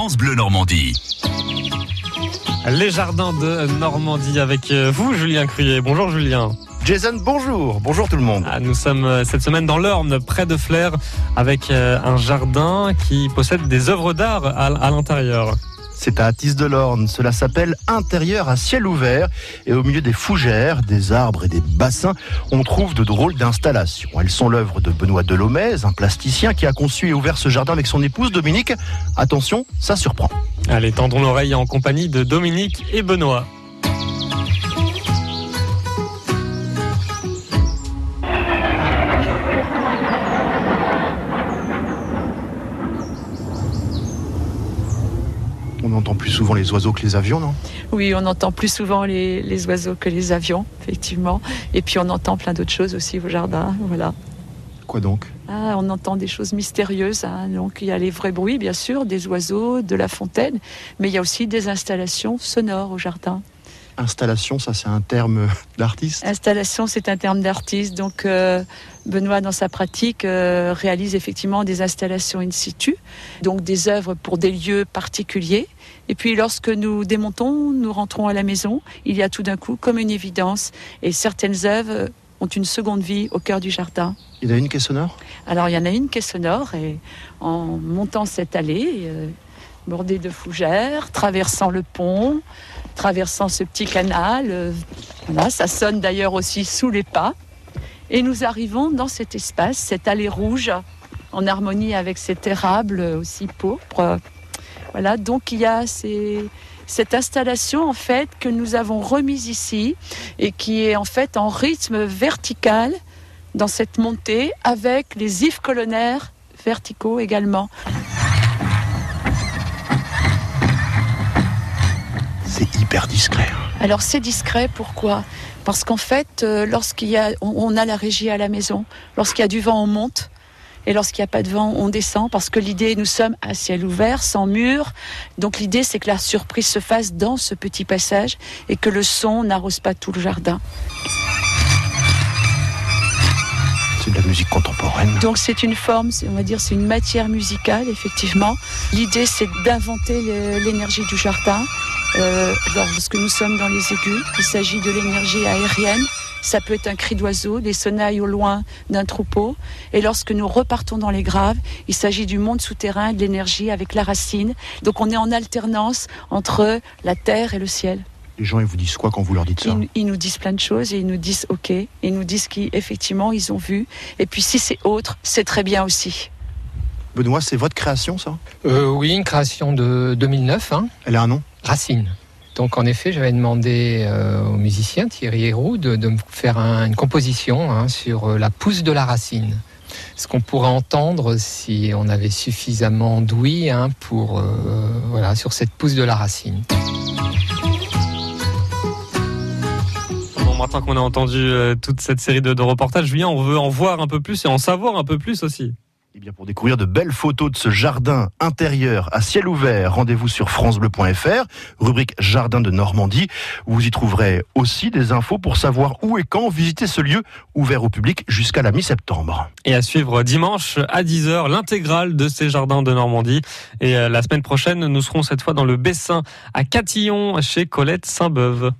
France Bleu Normandie. Les jardins de Normandie avec euh, vous, Julien Cruyer. Bonjour Julien. Jason, bonjour. Bonjour tout le monde. Ah, nous sommes euh, cette semaine dans l'Orne, près de Flers, avec euh, un jardin qui possède des œuvres d'art à l'intérieur. C'est à Atis de l'Orne. Cela s'appelle Intérieur à ciel ouvert. Et au milieu des fougères, des arbres et des bassins, on trouve de drôles d'installations. Elles sont l'œuvre de Benoît Delomez, un plasticien qui a conçu et ouvert ce jardin avec son épouse Dominique. Attention, ça surprend. Allez, tendons l'oreille en compagnie de Dominique et Benoît. On entend plus souvent les oiseaux que les avions, non? Oui, on entend plus souvent les, les, oiseaux que les avions, effectivement. Et puis on entend plein d'autres choses aussi au jardin. Voilà. Quoi donc? Ah, On entend des choses mystérieuses. Hein. Donc il y a les vrais bruits, bien sûr, des oiseaux, de la fontaine, mais il y a aussi des installations sonores au jardin. Installation, ça c'est un terme d'artiste Installation, c'est un terme d'artiste. Donc euh, Benoît, dans sa pratique, euh, réalise effectivement des installations in situ, donc des œuvres pour des lieux particuliers. Et puis lorsque nous démontons, nous rentrons à la maison, il y a tout d'un coup comme une évidence. Et certaines œuvres ont une seconde vie au cœur du jardin. Il y en a une qui est sonore? Alors il y en a une qui est sonore et en montant cette allée, euh, bordée de fougères, traversant le pont, traversant ce petit canal, euh, voilà, ça sonne d'ailleurs aussi sous les pas. Et nous arrivons dans cet espace, cette allée rouge, en harmonie avec cet érable aussi pourpre. Voilà, donc il y a cette installation en fait que nous avons remise ici et qui est en fait en rythme vertical dans cette montée avec les ifs colonnaires verticaux également. Hyper discret. Alors c'est discret, pourquoi? Parce qu'en fait, euh, lorsqu'il y a, on, a la régie à la maison, lorsqu'il y a du vent, on monte. Et lorsqu'il n'y a pas de vent, on descend parce que l'idée, nous sommes à ciel ouvert, sans mur. Donc l'idée, c'est que la surprise se fasse dans ce petit passage et que le son n'arrose pas tout le jardin. C'est de la musique contemporaine. Donc c'est une forme, on va dire, c'est une matière musicale, effectivement. L'idée, c'est d'inventer l'énergie du jardin. Euh, lorsque nous sommes dans les aigus, il s'agit de l'énergie aérienne. Ça peut être un cri d'oiseau, des sonnailles au loin d'un troupeau. Et lorsque nous repartons dans les graves, il s'agit du monde souterrain, de l'énergie avec la racine. Donc on est en alternance entre la terre et le ciel. Les gens, ils vous disent quoi quand vous leur dites ça ils, ils, nous disent plein de choses et ils nous disent OK. Ils nous disent qu'effectivement, ils ont vu. Et puis si c'est autre, c'est très bien aussi. Benoît, c'est votre création, ça? Euh, Oui, une création de 2009. Hein. Elle a un nom? Racine. Donc en effet, j'avais demandé euh, au musicien Thierry Héroux de, me faire un, une composition hein, sur euh, la pousse de la racine. Ce qu'on pourrait entendre si on avait suffisamment d'ouïe hein, euh, voilà sur cette pousse de la racine. Maintenant qu'on a entendu toute cette série de, de reportages, Julien, on veut en voir un peu plus et en savoir un peu plus aussi. Eh bien, pour découvrir de belles photos de ce jardin intérieur à ciel ouvert, rendez-vous sur francebleu.fr, rubrique Jardin de Normandie. Vous y trouverez aussi des infos pour savoir où et quand visiter ce lieu ouvert au public jusqu'à la mi-septembre. Et à suivre dimanche à 10h, l'intégrale de ces jardins de Normandie. Et euh, la semaine prochaine, nous serons cette fois dans le Bessin à Catillon chez Colette Saint-Beuve.